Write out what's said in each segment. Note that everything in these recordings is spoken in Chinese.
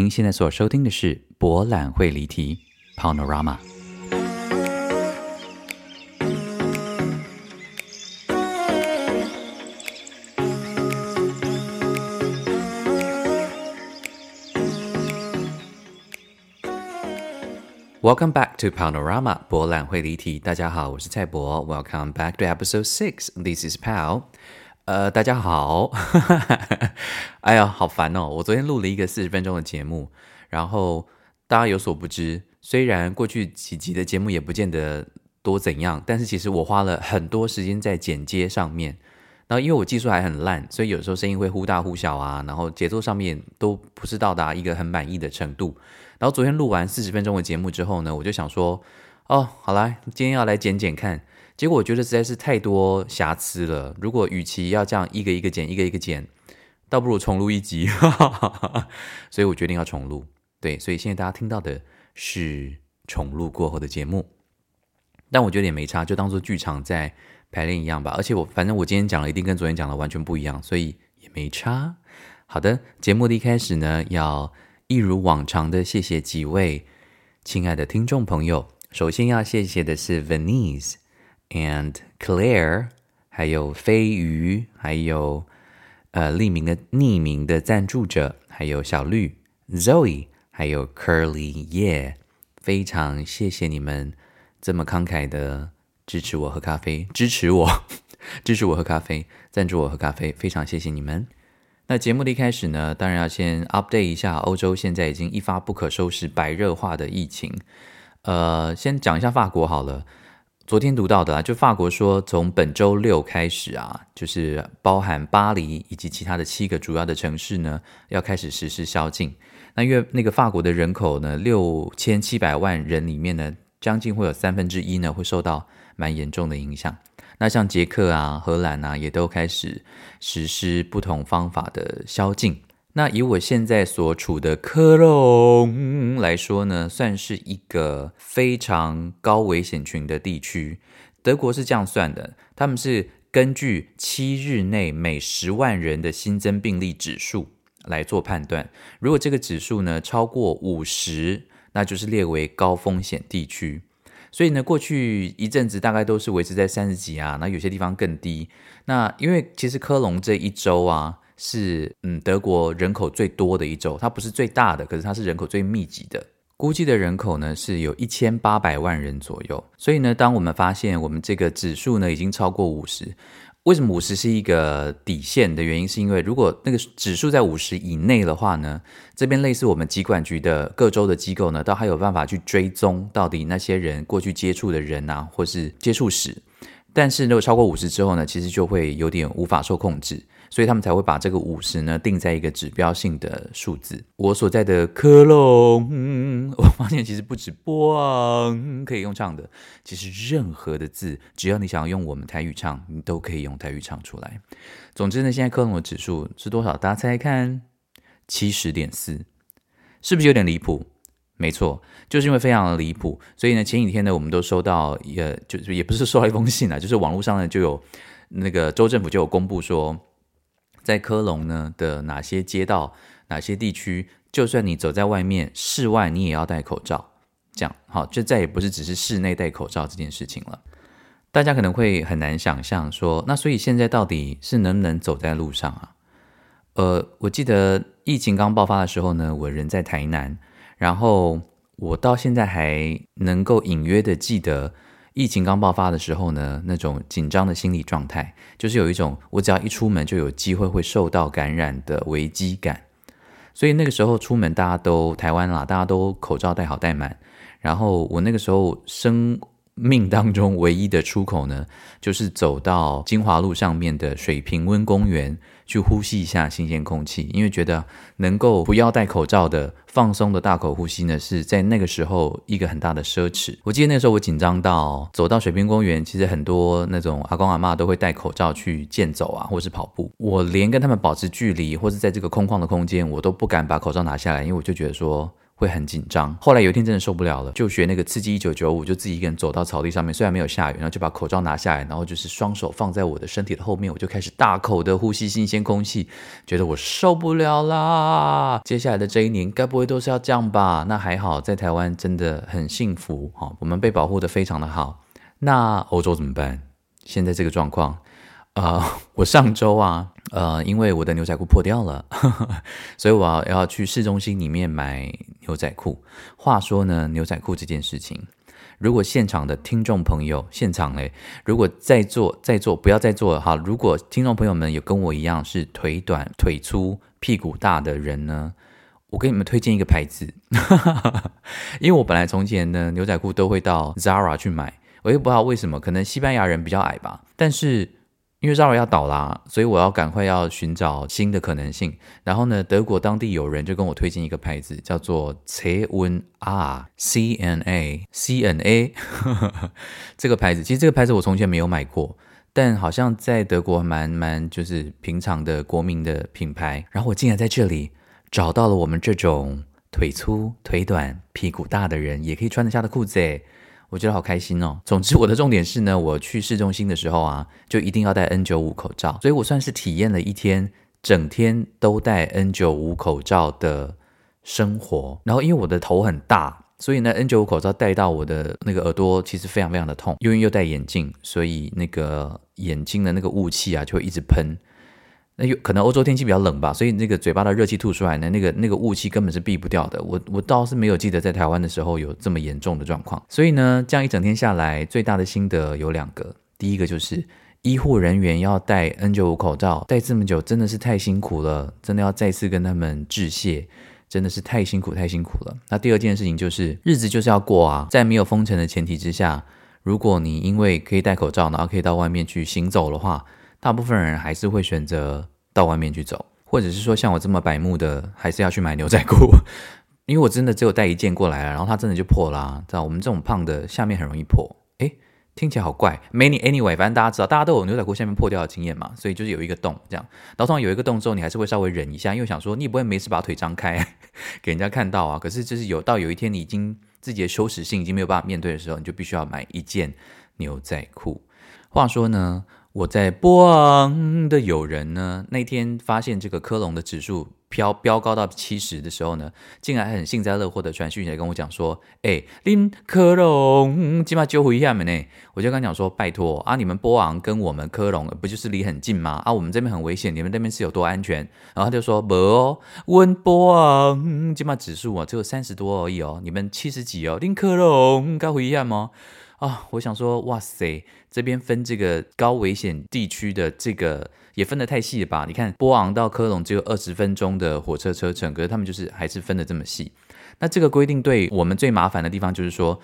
您现在所收听的是《博览会离题》（Panorama）。Welcome back to Panorama，博览会离题。大家好，我是蔡博。Welcome back to episode six. This is Pal.。呃，大家好。哎呀，好烦哦！我昨天录了一个四十分钟的节目，然后大家有所不知，虽然过去几集的节目也不见得多怎样，但是其实我花了很多时间在剪接上面。然后因为我技术还很烂，所以有时候声音会忽大忽小啊，然后节奏上面都不是到达一个很满意的程度。然后昨天录完四十分钟的节目之后呢，我就想说，哦，好啦，今天要来剪剪看。结果我觉得实在是太多瑕疵了。如果与其要这样一个一个剪，一个一个剪，倒不如重录一集。所以我决定要重录。对，所以现在大家听到的是重录过后的节目。但我觉得也没差，就当做剧场在排练一样吧。而且我反正我今天讲的一定跟昨天讲的完全不一样，所以也没差。好的，节目的一开始呢，要。一如往常的，谢谢几位亲爱的听众朋友。首先要谢谢的是 Venice and Claire，还有飞鱼，还有呃匿名的匿名的赞助者，还有小绿 Zoe，还有 Curly Yeah，非常谢谢你们这么慷慨的支持我喝咖啡，支持我，支持我喝咖啡，赞助我喝咖啡，非常谢谢你们。那节目的一开始呢，当然要先 update 一下欧洲现在已经一发不可收拾、白热化的疫情。呃，先讲一下法国好了。昨天读到的啊，就法国说，从本周六开始啊，就是包含巴黎以及其他的七个主要的城市呢，要开始实施宵禁。那因为那个法国的人口呢，六千七百万人里面呢，将近会有三分之一呢，会受到蛮严重的影响。那像捷克啊、荷兰啊，也都开始实施不同方法的宵禁。那以我现在所处的科隆来说呢，算是一个非常高危险群的地区。德国是这样算的，他们是根据七日内每十万人的新增病例指数来做判断。如果这个指数呢超过五十，那就是列为高风险地区。所以呢，过去一阵子大概都是维持在三十几啊，那有些地方更低。那因为其实科隆这一周啊，是嗯德国人口最多的一州，它不是最大的，可是它是人口最密集的，估计的人口呢是有一千八百万人左右。所以呢，当我们发现我们这个指数呢已经超过五十。为什么五十是一个底线的原因？是因为如果那个指数在五十以内的话呢，这边类似我们疾管局的各州的机构呢，都还有办法去追踪到底那些人过去接触的人啊，或是接触史。但是如果超过五十之后呢，其实就会有点无法受控制。所以他们才会把这个五十呢定在一个指标性的数字。我所在的科隆，我发现其实不止“波昂”可以用唱的，其实任何的字，只要你想要用我们台语唱，你都可以用台语唱出来。总之呢，现在科隆的指数是多少？大家猜猜看，七十点四，是不是有点离谱？没错，就是因为非常的离谱，所以呢，前几天呢，我们都收到，也就是也不是收到一封信啊，就是网络上呢就有那个州政府就有公布说。在科隆呢的哪些街道、哪些地区，就算你走在外面，室外你也要戴口罩。这样好，就再也不是只是室内戴口罩这件事情了。大家可能会很难想象说，那所以现在到底是能不能走在路上啊？呃，我记得疫情刚爆发的时候呢，我人在台南，然后我到现在还能够隐约的记得。疫情刚爆发的时候呢，那种紧张的心理状态，就是有一种我只要一出门就有机会会受到感染的危机感。所以那个时候出门，大家都台湾啦，大家都口罩戴好戴满。然后我那个时候生命当中唯一的出口呢，就是走到金华路上面的水平温公园。去呼吸一下新鲜空气，因为觉得能够不要戴口罩的放松的大口呼吸呢，是在那个时候一个很大的奢侈。我记得那时候我紧张到走到水平公园，其实很多那种阿公阿妈都会戴口罩去健走啊，或是跑步。我连跟他们保持距离，或是在这个空旷的空间，我都不敢把口罩拿下来，因为我就觉得说会很紧张。后来有一天真的受不了了，就学那个刺激一九九五，就自己一个人走到草地上面，虽然没有下雨，然后就把口罩拿下来，然后就是双手放在我的身体的后面，我就开始大口的呼吸新鲜空气，觉得我受不了啦。接下来的这一年，该不会都是要这样吧？那还好，在台湾真的很幸福哈，我们被保护得非常的好。那欧洲怎么办？现在这个状况，啊、呃，我上周啊。呃，因为我的牛仔裤破掉了，所以我要要去市中心里面买牛仔裤。话说呢，牛仔裤这件事情，如果现场的听众朋友，现场嘞，如果在座在座不要再做哈。如果听众朋友们有跟我一样是腿短、腿粗、屁股大的人呢，我给你们推荐一个牌子，因为我本来从前呢牛仔裤都会到 Zara 去买，我也不知道为什么，可能西班牙人比较矮吧，但是。因为 Zara 要倒啦，所以我要赶快要寻找新的可能性。然后呢，德国当地有人就跟我推荐一个牌子，叫做 c n a C N A C N A 这个牌子。其实这个牌子我从前没有买过，但好像在德国蛮蛮就是平常的国民的品牌。然后我竟然在这里找到了我们这种腿粗、腿短、屁股大的人也可以穿得下的裤子诶。我觉得好开心哦。总之，我的重点是呢，我去市中心的时候啊，就一定要戴 N95 口罩。所以我算是体验了一天，整天都戴 N95 口罩的生活。然后，因为我的头很大，所以呢，N95 口罩戴到我的那个耳朵其实非常非常的痛。因为又戴眼镜，所以那个眼睛的那个雾气啊，就会一直喷。那有可能欧洲天气比较冷吧，所以那个嘴巴的热气吐出来呢，那个那个雾气根本是避不掉的。我我倒是没有记得在台湾的时候有这么严重的状况。所以呢，这样一整天下来，最大的心得有两个。第一个就是医护人员要戴 N95 口罩，戴这么久真的是太辛苦了，真的要再次跟他们致谢，真的是太辛苦太辛苦了。那第二件事情就是日子就是要过啊，在没有封城的前提之下，如果你因为可以戴口罩，然后可以到外面去行走的话。大部分人还是会选择到外面去走，或者是说像我这么白目的，还是要去买牛仔裤，因为我真的只有带一件过来了，然后它真的就破啦。知道我们这种胖的下面很容易破，诶，听起来好怪。Many anyway，反正大家知道，大家都有牛仔裤下面破掉的经验嘛，所以就是有一个洞这样。然后通常有一个洞之后，你还是会稍微忍一下，因为想说你也不会没事把腿张开 给人家看到啊。可是就是有到有一天你已经自己的羞耻心已经没有办法面对的时候，你就必须要买一件牛仔裤。话说呢。我在波昂的友人呢，那天发现这个科隆的指数飙飙高到七十的时候呢，竟然很幸灾乐祸的传讯息来跟我讲说：“哎，林科隆，起码救回一下门呢。”我就跟他讲说：“拜托啊，你们波昂跟我们科隆不就是离很近吗？啊，我们这边很危险，你们那边是有多安全？”然后他就说：“不哦，温波昂起码指数啊只有三十多而已哦，你们七十几哦，林科隆该回一下吗？”啊、我想说，哇塞，这边分这个高危险地区的这个也分得太细了吧？你看，波昂到科隆只有二十分钟的火车车程，可是他们就是还是分得这么细。那这个规定对我们最麻烦的地方就是说，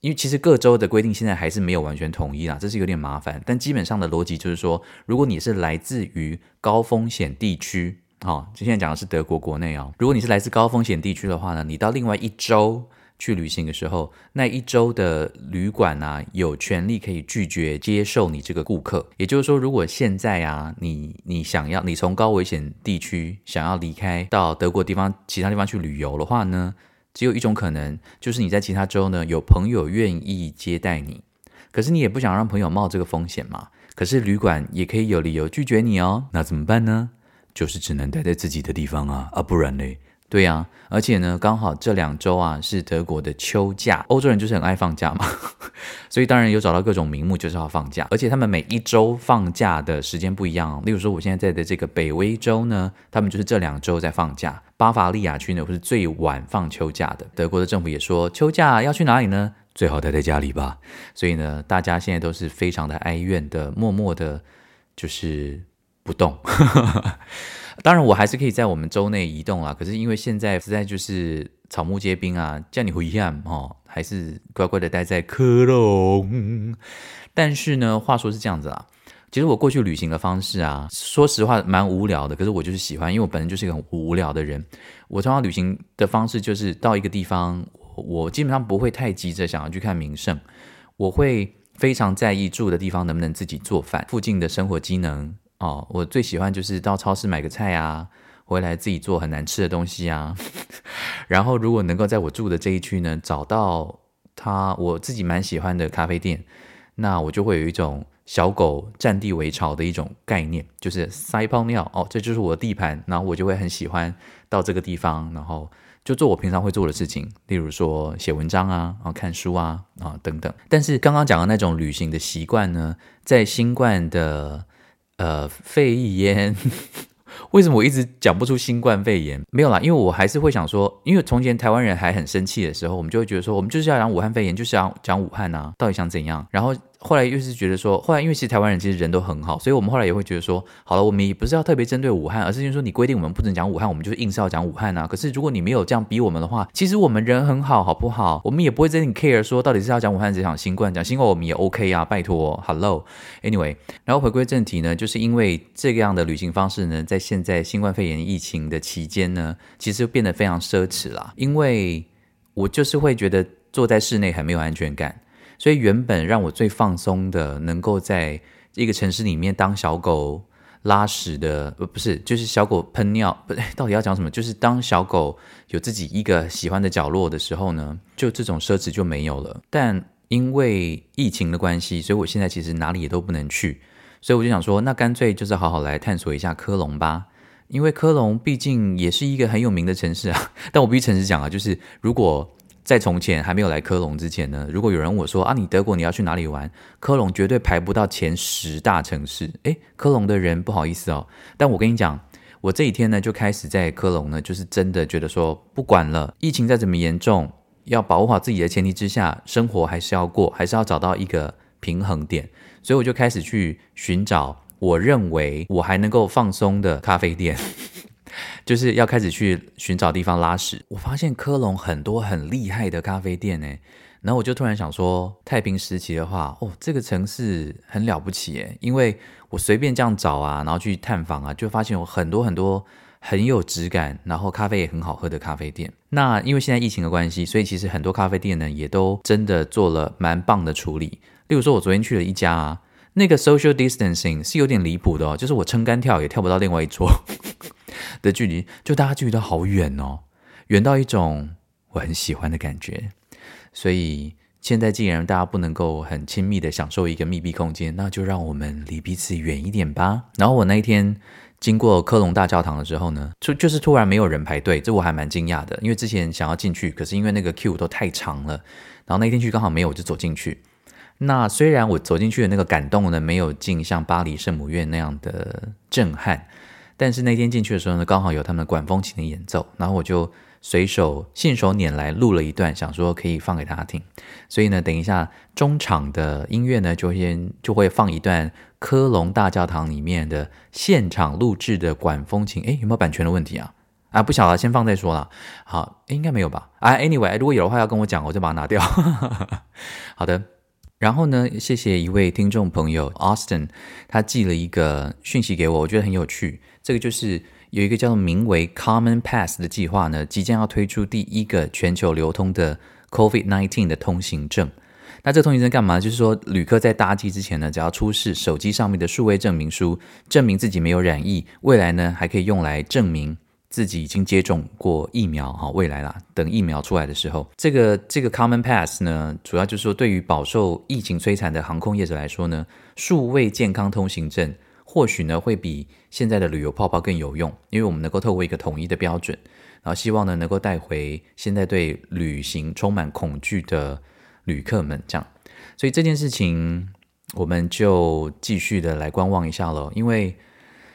因为其实各州的规定现在还是没有完全统一啦，这是有点麻烦。但基本上的逻辑就是说，如果你是来自于高风险地区，哦，就现在讲的是德国国内哦，如果你是来自高风险地区的话呢，你到另外一州。去旅行的时候，那一周的旅馆啊，有权利可以拒绝接受你这个顾客。也就是说，如果现在啊，你你想要你从高危险地区想要离开到德国地方其他地方去旅游的话呢，只有一种可能，就是你在其他州呢有朋友愿意接待你，可是你也不想让朋友冒这个风险嘛。可是旅馆也可以有理由拒绝你哦，那怎么办呢？就是只能待在自己的地方啊，啊，不然嘞？对呀、啊，而且呢，刚好这两周啊是德国的秋假，欧洲人就是很爱放假嘛，所以当然有找到各种名目就是要放假，而且他们每一周放假的时间不一样。例如说，我现在在的这个北威州呢，他们就是这两周在放假。巴伐利亚区呢，会是最晚放秋假的。德国的政府也说，秋假要去哪里呢？最好待在家里吧。所以呢，大家现在都是非常的哀怨的，默默的，就是不动。当然，我还是可以在我们州内移动啊。可是因为现在实在就是草木皆兵啊，叫你回家哦，还是乖乖的待在科隆。但是呢，话说是这样子啊，其实我过去旅行的方式啊，说实话蛮无聊的。可是我就是喜欢，因为我本身就是一个很无聊的人。我通常旅行的方式就是到一个地方，我基本上不会太急着想要去看名胜，我会非常在意住的地方能不能自己做饭，附近的生活机能。哦，我最喜欢就是到超市买个菜啊，回来自己做很难吃的东西啊，然后如果能够在我住的这一区呢，找到他我自己蛮喜欢的咖啡店，那我就会有一种小狗占地为巢的一种概念，就是撒一泡尿哦，这就是我的地盘，然后我就会很喜欢到这个地方，然后就做我平常会做的事情，例如说写文章啊，啊看书啊啊等等。但是刚刚讲的那种旅行的习惯呢，在新冠的呃肺炎。为什么我一直讲不出新冠肺炎？没有啦，因为我还是会想说，因为从前台湾人还很生气的时候，我们就会觉得说，我们就是要讲武汉肺炎，就是要讲武汉啊，到底想怎样？然后。后来又是觉得说，后来因为其实台湾人其实人都很好，所以我们后来也会觉得说，好了，我们也不是要特别针对武汉，而是就是说你规定我们不能讲武汉，我们就是硬是要讲武汉啊。可是如果你没有这样逼我们的话，其实我们人很好，好不好？我们也不会真的 care 说到底是要讲武汉这场新冠，讲新冠我们也 OK 啊，拜托，Hello，Anyway，然后回归正题呢，就是因为这个样的旅行方式呢，在现在新冠肺炎疫情的期间呢，其实变得非常奢侈啦，因为我就是会觉得坐在室内很没有安全感。所以原本让我最放松的，能够在一个城市里面当小狗拉屎的，呃，不是，就是小狗喷尿，不对，到底要讲什么？就是当小狗有自己一个喜欢的角落的时候呢，就这种奢侈就没有了。但因为疫情的关系，所以我现在其实哪里也都不能去，所以我就想说，那干脆就是好好来探索一下科隆吧，因为科隆毕竟也是一个很有名的城市啊。但我必须诚实讲啊，就是如果在从前还没有来科隆之前呢，如果有人问我说啊，你德国你要去哪里玩？科隆绝对排不到前十大城市。诶，科隆的人不好意思哦，但我跟你讲，我这几天呢就开始在科隆呢，就是真的觉得说，不管了，疫情再怎么严重，要保护好自己的前提之下，生活还是要过，还是要找到一个平衡点。所以我就开始去寻找我认为我还能够放松的咖啡店。就是要开始去寻找地方拉屎。我发现科隆很多很厉害的咖啡店呢，然后我就突然想说，太平时期的话，哦，这个城市很了不起诶，因为我随便这样找啊，然后去探访啊，就发现有很多很多很有质感，然后咖啡也很好喝的咖啡店。那因为现在疫情的关系，所以其实很多咖啡店呢也都真的做了蛮棒的处理。例如说，我昨天去了一家啊，那个 social distancing 是有点离谱的哦，就是我撑杆跳也跳不到另外一桌。的距离，就大家距离都好远哦，远到一种我很喜欢的感觉。所以现在既然大家不能够很亲密的享受一个密闭空间，那就让我们离彼此远一点吧。然后我那一天经过科隆大教堂的时候呢，就就是突然没有人排队，这我还蛮惊讶的，因为之前想要进去，可是因为那个 queue 都太长了，然后那天去刚好没有，我就走进去。那虽然我走进去的那个感动呢，没有进像巴黎圣母院那样的震撼。但是那天进去的时候呢，刚好有他们管风琴的演奏，然后我就随手信手拈来录了一段，想说可以放给大家听。所以呢，等一下中场的音乐呢，就先就会放一段科隆大教堂里面的现场录制的管风琴。诶，有没有版权的问题啊？啊，不晓得，先放再说啦。好，应该没有吧？啊，anyway，如果有的话要跟我讲，我就把它拿掉。好的。然后呢，谢谢一位听众朋友 Austin，他寄了一个讯息给我，我觉得很有趣。这个就是有一个叫做名为 Common Pass 的计划呢，即将要推出第一个全球流通的 COVID-19 的通行证。那这个通行证干嘛？就是说，旅客在搭机之前呢，只要出示手机上面的数位证明书，证明自己没有染疫，未来呢还可以用来证明。自己已经接种过疫苗，哈，未来啦，等疫苗出来的时候，这个这个 Common Pass 呢，主要就是说，对于饱受疫情摧残的航空业者来说呢，数位健康通行证或许呢会比现在的旅游泡泡更有用，因为我们能够透过一个统一的标准，然后希望呢能够带回现在对旅行充满恐惧的旅客们，这样，所以这件事情我们就继续的来观望一下喽，因为。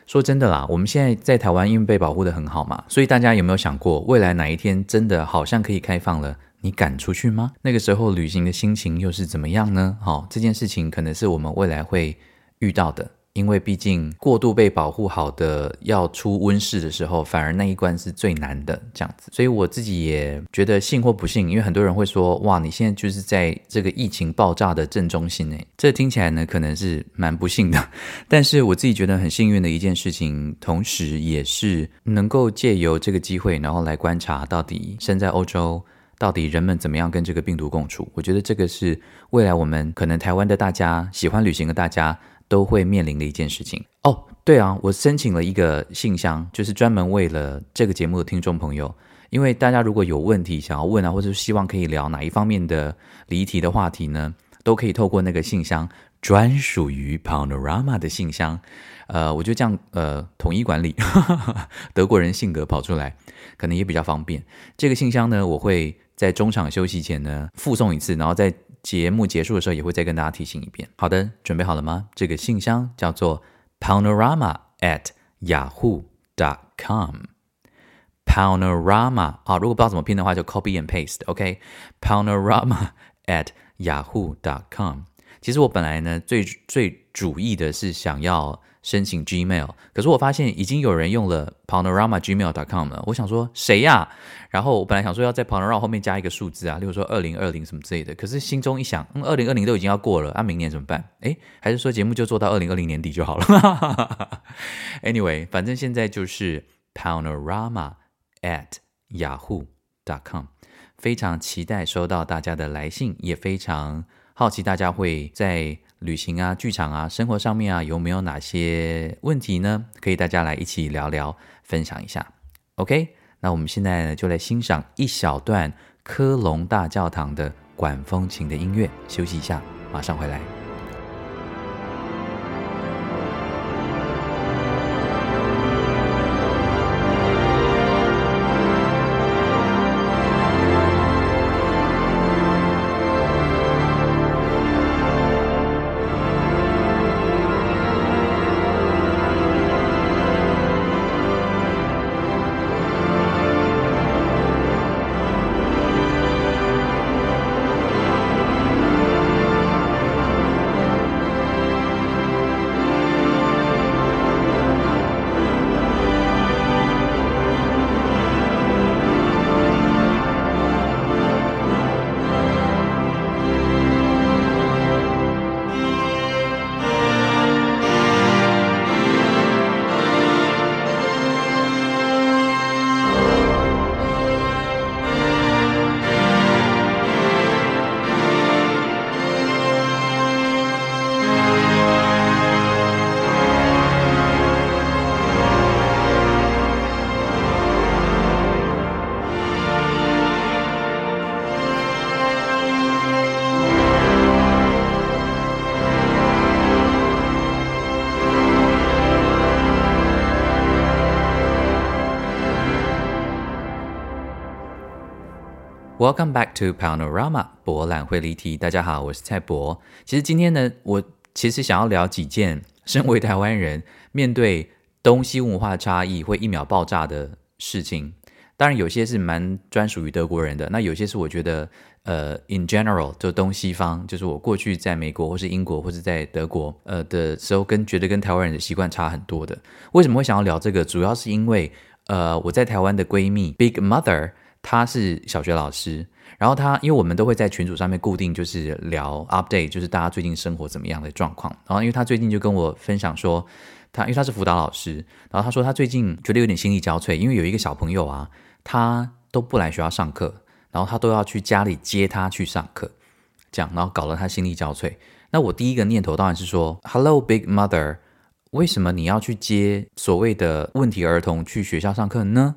说真的啦，我们现在在台湾因为被保护得很好嘛，所以大家有没有想过，未来哪一天真的好像可以开放了，你敢出去吗？那个时候旅行的心情又是怎么样呢？好，这件事情可能是我们未来会遇到的。因为毕竟过度被保护好的要出温室的时候，反而那一关是最难的，这样子。所以我自己也觉得信或不信，因为很多人会说，哇，你现在就是在这个疫情爆炸的正中心诶，这听起来呢可能是蛮不幸的。但是我自己觉得很幸运的一件事情，同时也是能够借由这个机会，然后来观察到底身在欧洲，到底人们怎么样跟这个病毒共处。我觉得这个是未来我们可能台湾的大家喜欢旅行的大家。都会面临的一件事情哦，对啊，我申请了一个信箱，就是专门为了这个节目的听众朋友，因为大家如果有问题想要问啊，或者是希望可以聊哪一方面的离题的话题呢，都可以透过那个信箱，专属于 Panorama 的信箱。呃，我就这样呃统一管理，德国人性格跑出来，可能也比较方便。这个信箱呢，我会在中场休息前呢附送一次，然后再节目结束的时候也会再跟大家提醒一遍。好的，准备好了吗？这个信箱叫做 panorama at yahoo dot com。panorama 啊，如果不知道怎么拼的话，就 copy and paste。OK，panorama at yahoo dot com。其实我本来呢，最最主意的是想要。申请 Gmail，可是我发现已经有人用了 panorama gmail dot com 了。我想说谁呀、然后我本来想说要在 panorama 后面加一个数字啊，例如说二零二零什么之类的。可是心中一想，嗯，二零二零都已经要过了，那、啊、明年怎么办？诶，还是说节目就做到二零二零年底就好了。Anyway，反正现在就是 panorama at yahoo dot com，。非常期待收到大家的来信，也非常好奇大家会在。旅行啊，剧场啊，生活上面啊，有没有哪些问题呢？可以大家来一起聊聊，分享一下。OK，那我们现在呢，就来欣赏一小段科隆大教堂的管风琴的音乐，休息一下，马上回来。Welcome back to Panorama 博览会离题。大家好，我是蔡博。其实今天呢，我其实想要聊几件身为台湾人面对东西文化差异会一秒爆炸的事情。当然，有些是蛮专属于德国人的，那有些是我觉得，呃，in general 就东西方，就是我过去在美国或是英国或是在德国，呃的时候，跟觉得跟台湾人的习惯差很多的。为什么会想要聊这个？主要是因为，呃，我在台湾的闺蜜 Big Mother。他是小学老师，然后他因为我们都会在群组上面固定就是聊 update，就是大家最近生活怎么样的状况。然后因为他最近就跟我分享说，他因为他是辅导老师，然后他说他最近觉得有点心力交瘁，因为有一个小朋友啊，他都不来学校上课，然后他都要去家里接他去上课，这样，然后搞得他心力交瘁。那我第一个念头当然是说，Hello Big Mother，为什么你要去接所谓的问题儿童去学校上课呢？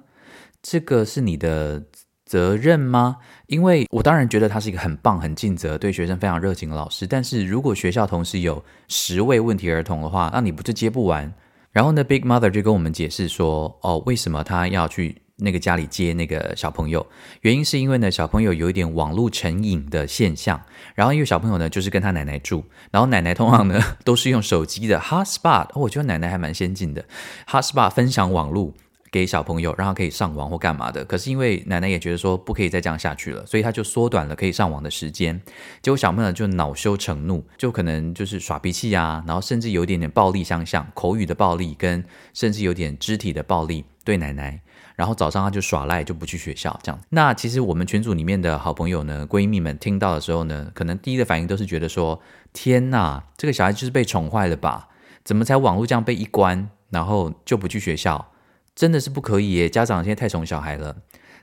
这个是你的责任吗？因为我当然觉得他是一个很棒、很尽责、对学生非常热情的老师。但是如果学校同时有十位问题儿童的话，那你不就接不完？然后呢，Big Mother 就跟我们解释说，哦，为什么他要去那个家里接那个小朋友？原因是因为呢，小朋友有一点网络成瘾的现象。然后因为小朋友呢，就是跟他奶奶住，然后奶奶通常呢 都是用手机的 Hotspot。哦，我觉得奶奶还蛮先进的，Hotspot 分享网络。给小朋友，让他可以上网或干嘛的。可是因为奶奶也觉得说不可以再这样下去了，所以他就缩短了可以上网的时间。结果小朋友就恼羞成怒，就可能就是耍脾气啊，然后甚至有一点点暴力相向，口语的暴力跟甚至有点肢体的暴力对奶奶。然后早上他就耍赖，就不去学校这样。那其实我们群组里面的好朋友呢，闺蜜们听到的时候呢，可能第一个反应都是觉得说：天哪，这个小孩就是被宠坏了吧？怎么才网络这样被一关，然后就不去学校？真的是不可以耶！家长现在太宠小孩了。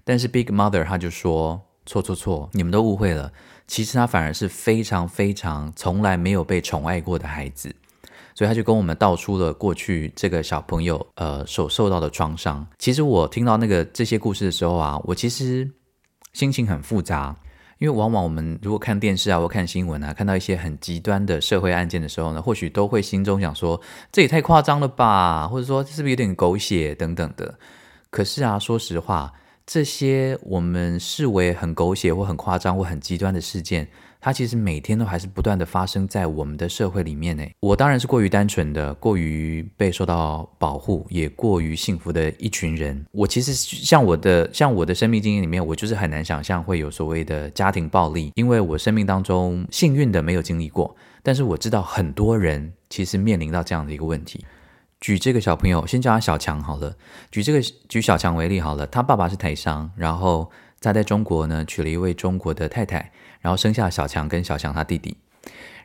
但是 Big Mother 他就说：错错错，你们都误会了。其实他反而是非常非常从来没有被宠爱过的孩子。所以他就跟我们道出了过去这个小朋友呃所受到的创伤。其实我听到那个这些故事的时候啊，我其实心情很复杂，因为往往我们如果看电视啊或看新闻啊，看到一些很极端的社会案件的时候呢，或许都会心中想说，这也太夸张了吧，或者说是不是有点狗血等等的。可是啊，说实话，这些我们视为很狗血或很夸张或很极端的事件，它其实每天都还是不断的发生在我们的社会里面呢。我当然是过于单纯的，过于被受到保护，也过于幸福的一群人。我其实像我的像我的生命经验里面，我就是很难想象会有所谓的家庭暴力，因为我生命当中幸运的没有经历过。但是我知道很多人其实面临到这样的一个问题。举这个小朋友，先叫他小强好了。举这个举小强为例好了，他爸爸是台商，然后他在中国呢娶了一位中国的太太，然后生下小强跟小强他弟弟。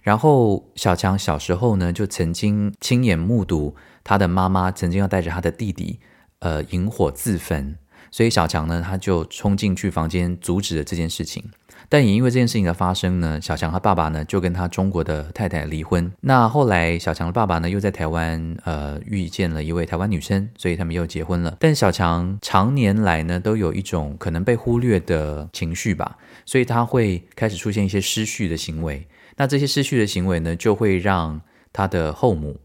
然后小强小时候呢就曾经亲眼目睹他的妈妈曾经要带着他的弟弟呃引火自焚，所以小强呢他就冲进去房间阻止了这件事情。但也因为这件事情的发生呢，小强他爸爸呢就跟他中国的太太离婚。那后来小强的爸爸呢又在台湾呃遇见了一位台湾女生，所以他们又结婚了。但小强常年来呢都有一种可能被忽略的情绪吧，所以他会开始出现一些失序的行为。那这些失序的行为呢，就会让他的后母，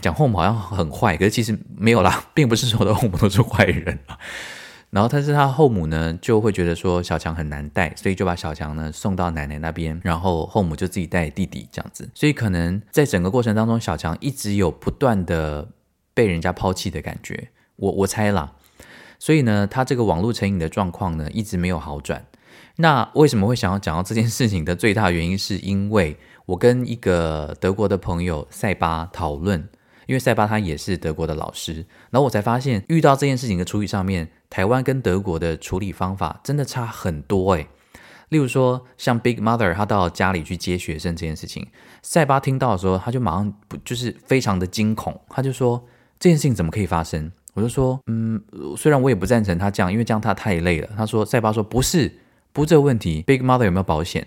讲后母好像很坏，可是其实没有啦，并不是所有的后母都是坏人啊。然后，但是他后母呢，就会觉得说小强很难带，所以就把小强呢送到奶奶那边，然后后母就自己带弟弟这样子。所以可能在整个过程当中，小强一直有不断的被人家抛弃的感觉。我我猜啦，所以呢，他这个网络成瘾的状况呢，一直没有好转。那为什么会想要讲到这件事情的最大原因，是因为我跟一个德国的朋友塞巴讨论。因为塞巴他也是德国的老师，然后我才发现，遇到这件事情的处理上面，台湾跟德国的处理方法真的差很多诶。例如说，像 Big Mother 他到家里去接学生这件事情，塞巴听到的时候，他就马上不就是非常的惊恐，他就说这件事情怎么可以发生？我就说，嗯，虽然我也不赞成他这样，因为这样他太累了。他说，塞巴说不是，不是这个问题，Big Mother 有没有保险？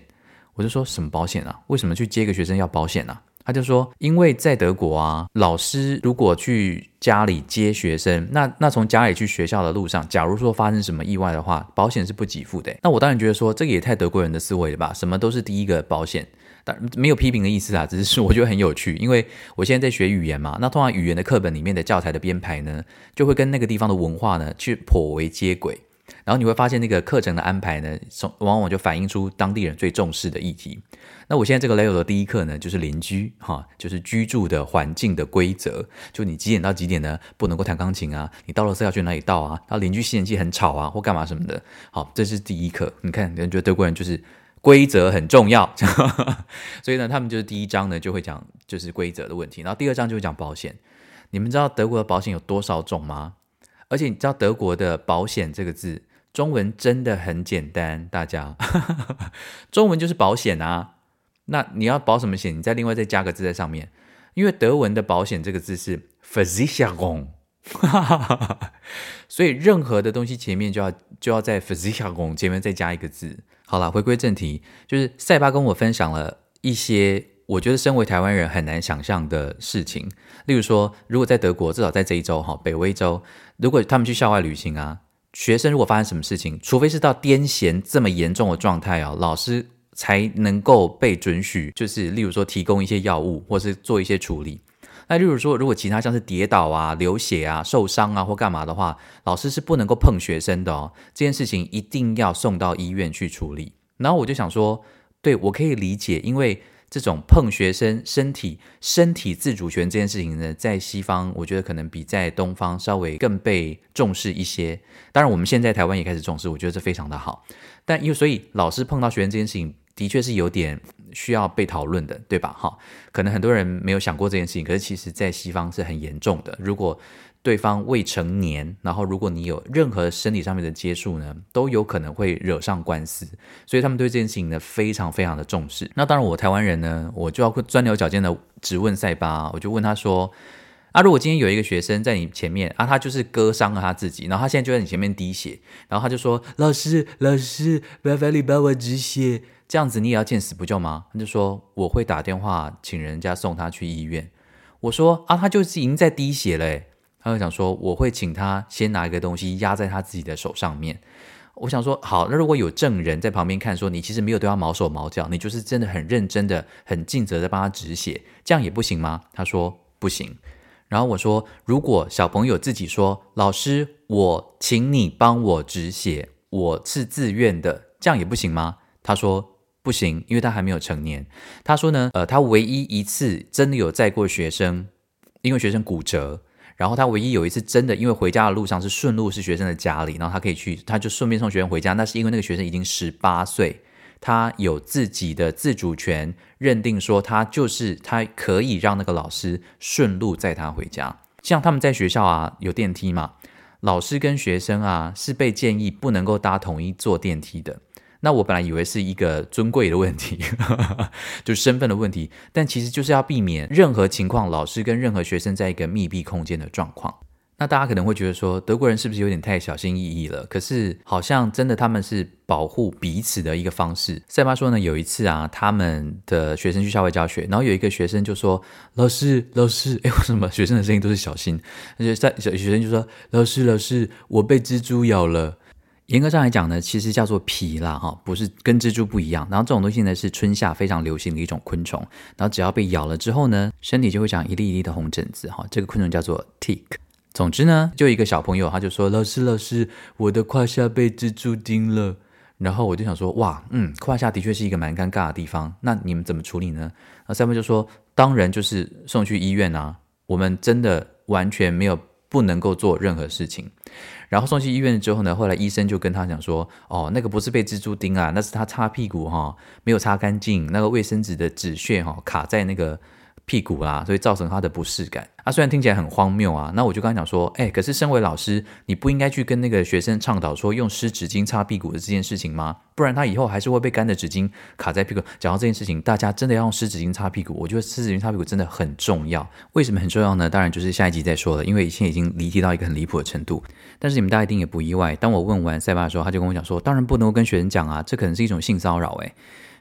我就说什么保险啊？为什么去接个学生要保险啊？他就说，因为在德国啊，老师如果去家里接学生，那那从家里去学校的路上，假如说发生什么意外的话，保险是不给付的。那我当然觉得说，这个也太德国人的思维了吧？什么都是第一个保险，但没有批评的意思啊，只是我觉得很有趣，因为我现在在学语言嘛，那通常语言的课本里面的教材的编排呢，就会跟那个地方的文化呢去颇为接轨。然后你会发现，那个课程的安排呢，往往就反映出当地人最重视的议题。那我现在这个 level 的第一课呢，就是邻居哈，就是居住的环境的规则。就你几点到几点呢，不能够弹钢琴啊？你到了是要去哪里倒啊？然后邻居吸尘器很吵啊，或干嘛什么的。好，这是第一课。你看，人觉得德国人就是规则很重要，所以呢，他们就是第一章呢就会讲就是规则的问题，然后第二章就会讲保险。你们知道德国的保险有多少种吗？而且你知道德国的保险这个字。中文真的很简单，大家，中文就是保险啊。那你要保什么险？你再另外再加个字在上面，因为德文的保险这个字是 Versicherung，所以任何的东西前面就要就要在 Versicherung 前面再加一个字。好了，回归正题，就是塞巴跟我分享了一些我觉得身为台湾人很难想象的事情，例如说，如果在德国，至少在这一周哈，北威州，如果他们去校外旅行啊。学生如果发生什么事情，除非是到癫痫这么严重的状态啊，老师才能够被准许，就是例如说提供一些药物，或是做一些处理。那例如说，如果其他像是跌倒啊、流血啊、受伤啊或干嘛的话，老师是不能够碰学生的哦。这件事情一定要送到医院去处理。然后我就想说，对，我可以理解，因为。这种碰学生身体、身体自主权这件事情呢，在西方，我觉得可能比在东方稍微更被重视一些。当然，我们现在台湾也开始重视，我觉得这非常的好。但因为所以，老师碰到学生这件事情，的确是有点需要被讨论的，对吧？哈，可能很多人没有想过这件事情，可是其实在西方是很严重的。如果对方未成年，然后如果你有任何身体上面的接触呢，都有可能会惹上官司，所以他们对这件事情呢非常非常的重视。那当然，我台湾人呢，我就要钻牛角尖的质问塞巴，我就问他说：啊，如果今天有一个学生在你前面啊，他就是割伤了他自己，然后他现在就在你前面滴血，然后他就说：老师，老师，麻烦你帮我止血，这样子你也要见死不救吗？他就说：我会打电话请人家送他去医院。我说啊，他就是已经在滴血嘞，他就想说我会请他先拿一个东西压在他自己的手上面。我想说好，那如果有证人在旁边看，说你其实没有对他毛手毛脚，你就是真的很认真的、很尽责的帮他止血，这样也不行吗？他说不行。然后我说，如果小朋友自己说，老师，我请你帮我止血，我是自愿的，这样也不行吗？他说。不行，因为他还没有成年。他说呢，呃，他唯一一次真的有载过学生，因为学生骨折，然后他唯一有一次真的因为回家的路上是顺路是学生的家里，然后他可以去，他就顺便送学生回家。那是因为那个学生已经十八岁，他有自己的自主权，认定说他就是他可以让那个老师顺路载他回家。像他们在学校啊有电梯嘛，老师跟学生啊是被建议不能够搭同一座电梯的。那我本来以为是一个尊贵的问题，就身份的问题，但其实就是要避免任何情况，老师跟任何学生在一个密闭空间的状况。那大家可能会觉得说，德国人是不是有点太小心翼翼了？可是好像真的他们是保护彼此的一个方式。塞巴说呢，有一次啊，他们的学生去校外教学，然后有一个学生就说：“老师，老师，哎，为什么学生的声音都是小心？”而且在小学生就说：“老师，老师，我被蜘蛛咬了。”严格上来讲呢，其实叫做皮啦，哈，不是跟蜘蛛不一样。然后这种东西呢，是春夏非常流行的一种昆虫。然后只要被咬了之后呢，身体就会长一粒一粒的红疹子，哈，这个昆虫叫做 tick。总之呢，就一个小朋友他就说：“老师，老师，我的胯下被蜘蛛叮了。”然后我就想说：“哇，嗯，胯下的确是一个蛮尴尬的地方。那你们怎么处理呢？”那三妹就说：“当然就是送去医院啊，我们真的完全没有不能够做任何事情。”然后送去医院之后呢，后来医生就跟他讲说，哦，那个不是被蜘蛛叮啊，那是他擦屁股哈、哦，没有擦干净，那个卫生纸的纸屑哈、卡在那个。屁股啦，所以造成他的不适感啊。虽然听起来很荒谬啊，那我就跟他讲说，哎，可是身为老师，你不应该去跟那个学生倡导说用湿纸巾擦屁股的这件事情吗？不然他以后还是会被干的纸巾卡在屁股。讲到这件事情，大家真的要用湿纸巾擦屁股，我觉得湿纸巾擦屁股真的很重要。为什么很重要呢？当然就是下一集再说了，因为以前已经离题到一个很离谱的程度。但是你们大家一定也不意外，当我问完塞巴的时候，他就跟我讲说，当然不能够跟学生讲啊，这可能是一种性骚扰，哎。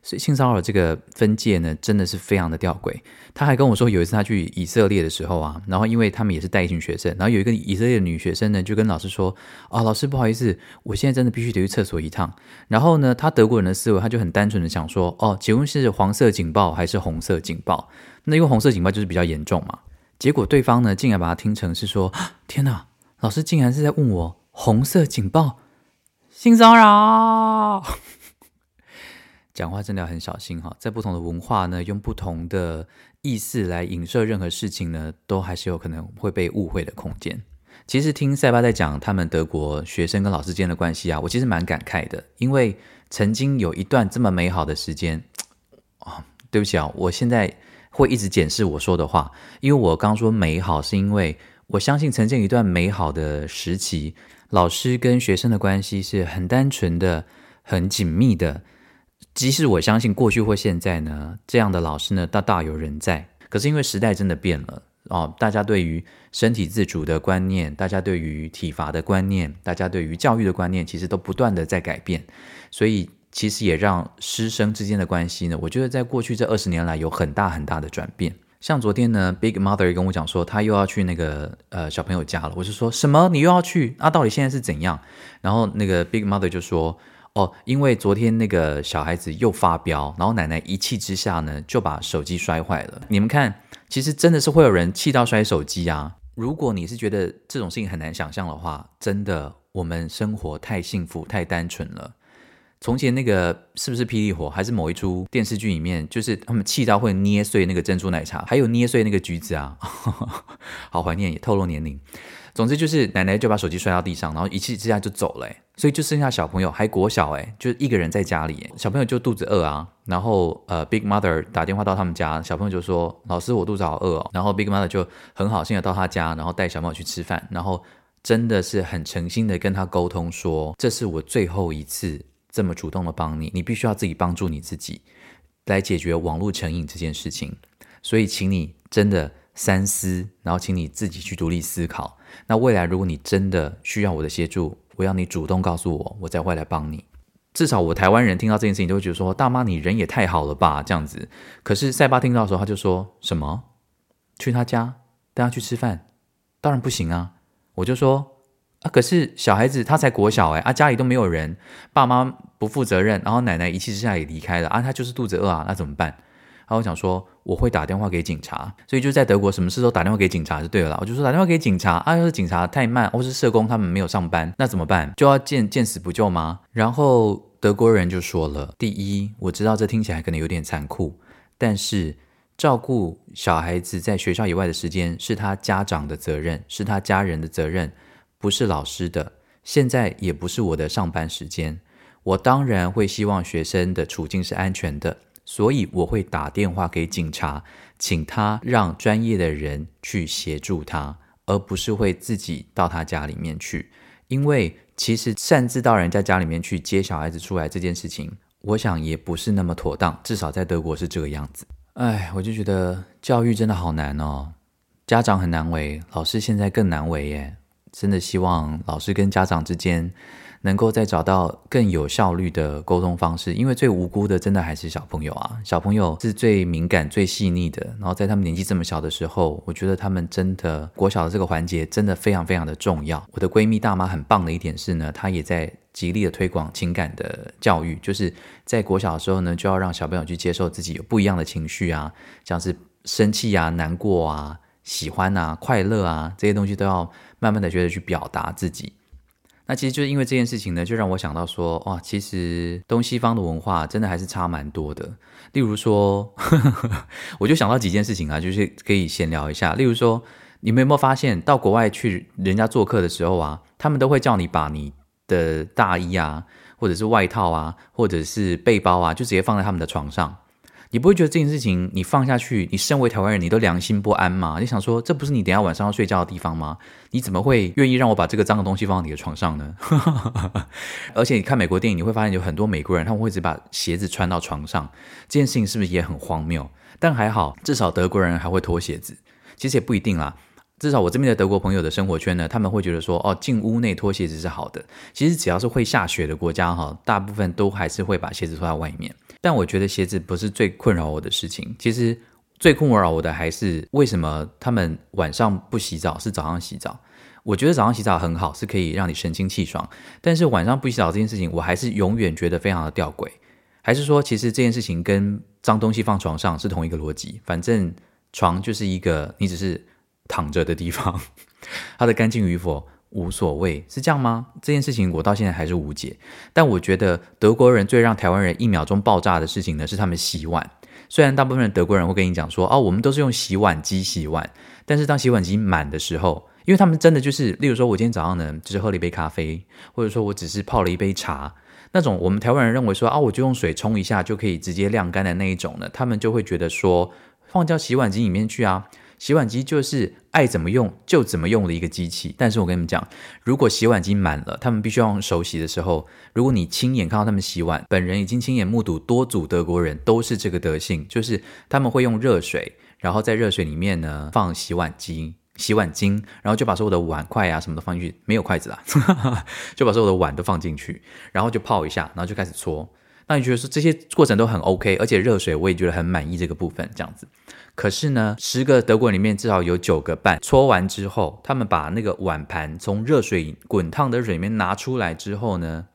所以性骚扰这个分界呢，真的是非常的吊诡。他还跟我说，有一次他去以色列的时候啊，然后因为他们也是带一群学生，然后有一个以色列的女学生呢，就跟老师说：“啊，老师不好意思，我现在真的必须得去厕所一趟。”然后呢，他德国人的思维，他就很单纯的想说：“哦，请问是黄色警报还是红色警报？那因为红色警报就是比较严重嘛。”结果对方呢，竟然把它听成是说：“天哪，老师竟然是在问我红色警报，性骚扰。”讲话真的要很小心哈，在不同的文化呢，用不同的意思来影射任何事情呢，都还是有可能会被误会的空间。其实听塞巴在讲他们德国学生跟老师间的关系啊，我其实蛮感慨的，因为曾经有一段这么美好的时间啊，对不起啊，我现在会一直检视我说的话，因为我刚说美好，是因为我相信曾经一段美好的时期，老师跟学生的关系是很单纯的、很紧密的。即使我相信过去或现在呢，这样的老师呢，大大有人在。可是因为时代真的变了哦，大家对于身体自主的观念，大家对于体罚的观念，大家对于教育的观念，其实都不断的在改变。所以其实也让师生之间的关系呢，我觉得在过去这二十年来有很大很大的转变。像昨天呢，Big Mother 跟我讲说，他又要去那个呃小朋友家了。我就说什么？你又要去？那、啊、到底现在是怎样？然后那个 Big Mother 就说。哦，因为昨天那个小孩子又发飙，然后奶奶一气之下呢，就把手机摔坏了。你们看，其实真的是会有人气到摔手机啊！如果你是觉得这种事情很难想象的话，真的，我们生活太幸福、太单纯了。从前那个是不是霹雳火，还是某一出电视剧里面，就是他们气到会捏碎那个珍珠奶茶，还有捏碎那个橘子啊，好怀念，也透露年龄。总之就是奶奶就把手机摔到地上，然后一气之下就走了，所以就剩下小朋友还国小哎，就一个人在家里，小朋友就肚子饿啊，然后呃，Big Mother 打电话到他们家，小朋友就说：“老师，我肚子好饿哦。”然后 Big Mother 就很好心的到他家，然后带小朋友去吃饭，然后真的是很诚心的跟他沟通说：“这是我最后一次这么主动的帮你，你必须要自己帮助你自己来解决网络成瘾这件事情，所以请你真的。”三思，然后请你自己去独立思考。那未来如果你真的需要我的协助，我要你主动告诉我，我再会来帮你。至少我台湾人听到这件事情都会觉得说：“大妈，你人也太好了吧？”这样子。可是塞巴听到的时候，他就说什么：“去他家带他去吃饭？当然不行啊！我就说啊，可是小孩子他才国小哎，啊家里都没有人，爸妈不负责任，然后奶奶一气之下也离开了啊，他就是肚子饿啊，那怎么办？然后我想说我会打电话给警察，所以就在德国什么事都打电话给警察就对了。我就说打电话给警察啊，要是警察太慢，或是社工他们没有上班，那怎么办？就要见见死不救吗？然后德国人就说了，第一，我知道这听起来可能有点残酷，但是。照顾小孩子在学校以外的时间是他家长的责任，是他家人的责任，不是老师的。现在也不是我的上班时间，我当然会希望学生的处境是安全的，所以我会打电话给警察，请他让专业的人去协助他，而不是会自己到他家里面去。因为其实擅自到人家家里面去接小孩子出来这件事情，我想也不是那么妥当，至少在德国是这个样子。哎，我就觉得教育真的好难哦，家长很难为，老师现在更难为耶。真的希望老师跟家长之间能够再找到更有效率的沟通方式，因为最无辜的真的还是小朋友啊，小朋友是最敏感、最细腻的。然后在他们年纪这么小的时候，我觉得他们真的国小的这个环节真的非常非常的重要。我的闺蜜大妈很棒的一点是呢，她也在。极力的推广情感的教育，就是在国小的时候呢，就要让小朋友去接受自己有不一样的情绪啊，像是生气啊、难过啊、喜欢啊、快乐啊这些东西，都要慢慢的学着去表达自己。那其实就是因为这件事情呢，就让我想到说，哇，其实东西方的文化真的还是差蛮多的。例如说，我就想到几件事情啊，就是可以闲聊一下。例如说，你们有没有发现，到国外去人家做客的时候啊，他们都会叫你把你。的大衣啊，或者是外套啊，或者是背包啊，就直接放在他们的床上。你不会觉得这件事情你放下去，你身为台湾人，你都良心不安吗？你想说，这不是你等下晚上要睡觉的地方吗？你怎么会愿意让我把这个脏的东西放到你的床上呢？而且你看美国电影，你会发现有很多美国人他们会只把鞋子穿到床上，这件事情是不是也很荒谬？但还好，至少德国人还会脱鞋子。其实也不一定啦。至少我这边的德国朋友的生活圈呢，他们会觉得说，哦，进屋内脱鞋子是好的。其实只要是会下雪的国家哈，大部分都还是会把鞋子脱在外面。但我觉得鞋子不是最困扰我的事情。其实最困扰我的还是为什么他们晚上不洗澡，是早上洗澡。我觉得早上洗澡很好，是可以让你神清气爽。但是晚上不洗澡这件事情，我还是永远觉得非常的吊诡。还是说，其实这件事情跟脏东西放床上是同一个逻辑？反正床就是一个，你只是。躺着的地方，它的干净与否无所谓，是这样吗？这件事情我到现在还是无解。但我觉得德国人最让台湾人一秒钟爆炸的事情呢，是他们洗碗。虽然大部分的德国人会跟你讲说，哦，我们都是用洗碗机洗碗，但是当洗碗机满的时候，因为他们真的就是，例如说，我今天早上呢，只是喝了一杯咖啡，或者说我只是泡了一杯茶，那种我们台湾人认为说，啊，我就用水冲一下就可以直接晾干的那一种呢，他们就会觉得说，放到洗碗机里面去啊。洗碗机就是爱怎么用就怎么用的一个机器，但是我跟你们讲，如果洗碗机满了，他们必须要用手洗的时候，如果你亲眼看到他们洗碗，本人已经亲眼目睹多组德国人都是这个德性，就是他们会用热水，然后在热水里面呢放洗碗机、洗碗精，然后就把所有的碗筷啊什么的放进去，没有筷子啦，就把所有的碗都放进去，然后就泡一下，然后就开始搓。那你觉得说这些过程都很 OK，而且热水我也觉得很满意这个部分，这样子。可是呢，十个德国人里面至少有九个半搓完之后，他们把那个碗盘从热水滚烫的水里面拿出来之后呢，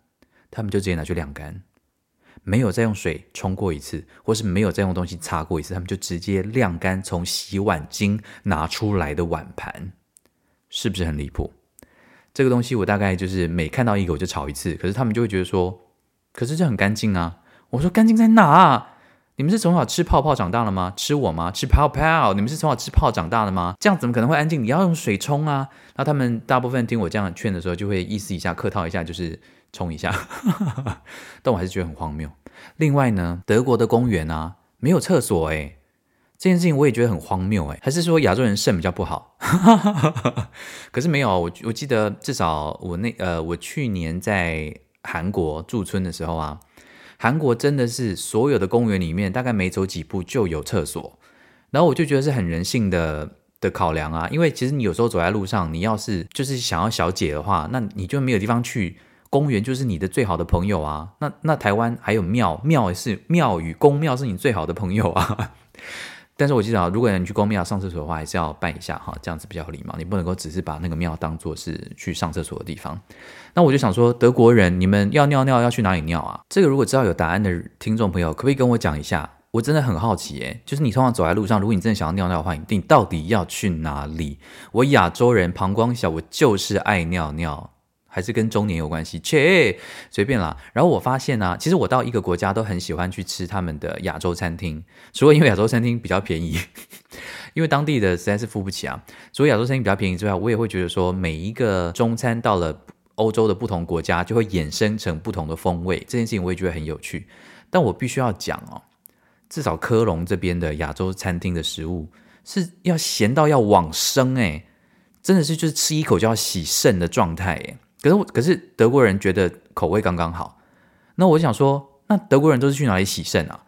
他们就直接拿去晾干，没有再用水冲过一次，或是没有再用东西擦过一次，他们就直接晾干从洗碗巾拿出来的碗盘，是不是很离谱？这个东西我大概就是每看到一个我就吵一次，可是他们就会觉得说，可是这很干净啊。我说干净在哪啊？你们是从小吃泡泡长大的吗？吃我吗？吃泡泡？你们是从小吃泡长大的吗？这样怎么可能会安静？你要用水冲啊！那他们大部分听我这样劝的时候，就会意思一下，客套一下，就是冲一下。但我还是觉得很荒谬。另外呢，德国的公园啊，没有厕所诶，这件事情我也觉得很荒谬诶，还是说亚洲人肾比较不好？可是没有，我我记得至少我那呃，我去年在韩国驻村的时候啊。韩国真的是所有的公园里面，大概每走几步就有厕所，然后我就觉得是很人性的的考量啊。因为其实你有时候走在路上，你要是就是想要小解的话，那你就没有地方去，公园就是你的最好的朋友啊。那那台湾还有庙，庙是庙宇，公庙是你最好的朋友啊。但是我记得啊，如果你去公庙上厕所的话，还是要拜一下哈，这样子比较礼貌。你不能够只是把那个庙当做是去上厕所的地方。那我就想说，德国人你们要尿尿要去哪里尿啊？这个如果知道有答案的听众朋友，可不可以跟我讲一下？我真的很好奇诶，就是你通常走在路上，如果你真的想要尿尿的话，你到底要去哪里？我亚洲人膀胱小，我就是爱尿尿。还是跟中年有关系，切，随便啦。然后我发现呢、啊，其实我到一个国家都很喜欢去吃他们的亚洲餐厅，除了因为亚洲餐厅比较便宜，因为当地的实在是付不起啊。除了亚洲餐厅比较便宜之外，我也会觉得说，每一个中餐到了欧洲的不同国家，就会衍生成不同的风味。这件事情我也觉得很有趣。但我必须要讲哦，至少科隆这边的亚洲餐厅的食物是要咸到要往生诶，真的是就是吃一口就要洗肾的状态诶。可是，可是德国人觉得口味刚刚好。那我想说，那德国人都是去哪里洗肾啊？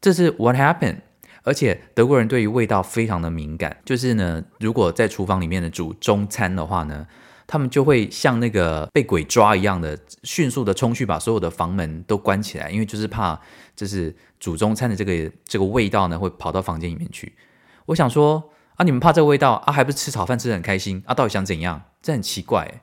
这是 what happened。而且德国人对于味道非常的敏感，就是呢，如果在厨房里面的煮中餐的话呢，他们就会像那个被鬼抓一样的，迅速的冲去把所有的房门都关起来，因为就是怕，就是煮中餐的这个这个味道呢会跑到房间里面去。我想说。啊！你们怕这个味道啊？还不是吃炒饭吃的很开心啊？到底想怎样？这很奇怪。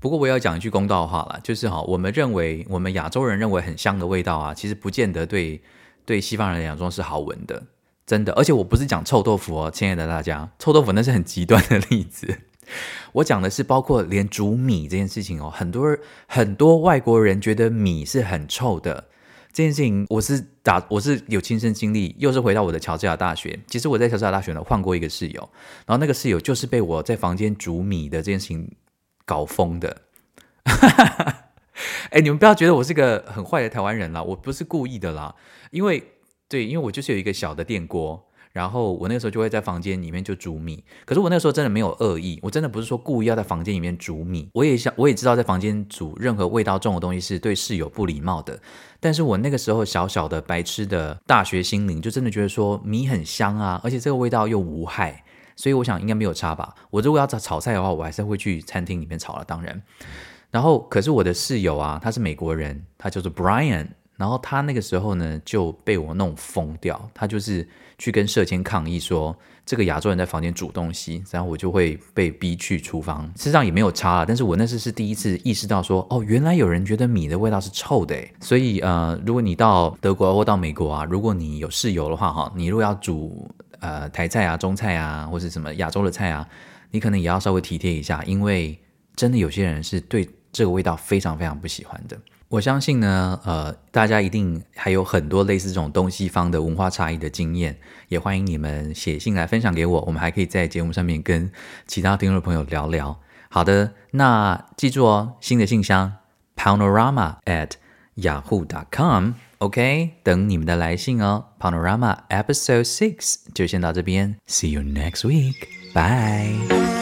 不过我要讲一句公道话了，就是哈，我们认为我们亚洲人认为很香的味道啊，其实不见得对对西方人来讲是好闻的，真的。而且我不是讲臭豆腐哦，亲爱的大家，臭豆腐那是很极端的例子。我讲的是包括连煮米这件事情哦，很多很多外国人觉得米是很臭的。这件事情我是打我是有亲身经历，又是回到我的乔治亚大学。其实我在乔治亚大学呢换过一个室友，然后那个室友就是被我在房间煮米的这件事情搞疯的。哎，你们不要觉得我是个很坏的台湾人啦，我不是故意的啦，因为对，因为我就是有一个小的电锅。然后我那个时候就会在房间里面就煮米，可是我那个时候真的没有恶意，我真的不是说故意要在房间里面煮米。我也想，我也知道在房间煮任何味道重的东西是对室友不礼貌的。但是我那个时候小小的白痴的大学心灵，就真的觉得说米很香啊，而且这个味道又无害，所以我想应该没有差吧。我如果要炒炒菜的话，我还是会去餐厅里面炒了，当然。然后可是我的室友啊，他是美国人，他叫做 Brian。然后他那个时候呢就被我弄疯掉，他就是去跟社监抗议说，这个亚洲人在房间煮东西，然后我就会被逼去厨房。事实上也没有差了，但是我那次是第一次意识到说，哦，原来有人觉得米的味道是臭的。所以呃，如果你到德国或到美国啊，如果你有室友的话哈，你如果要煮呃台菜啊、中菜啊，或是什么亚洲的菜啊，你可能也要稍微体贴一下，因为真的有些人是对这个味道非常非常不喜欢的。我相信呢，呃，大家一定还有很多类似这种东西方的文化差异的经验，也欢迎你们写信来分享给我，我们还可以在节目上面跟其他听众朋友聊聊。好的，那记住哦，新的信箱，Panorama@Yahoo.com OK，等你们的来信哦。Panorama Episode Six 就先到这边，See you next week，bye。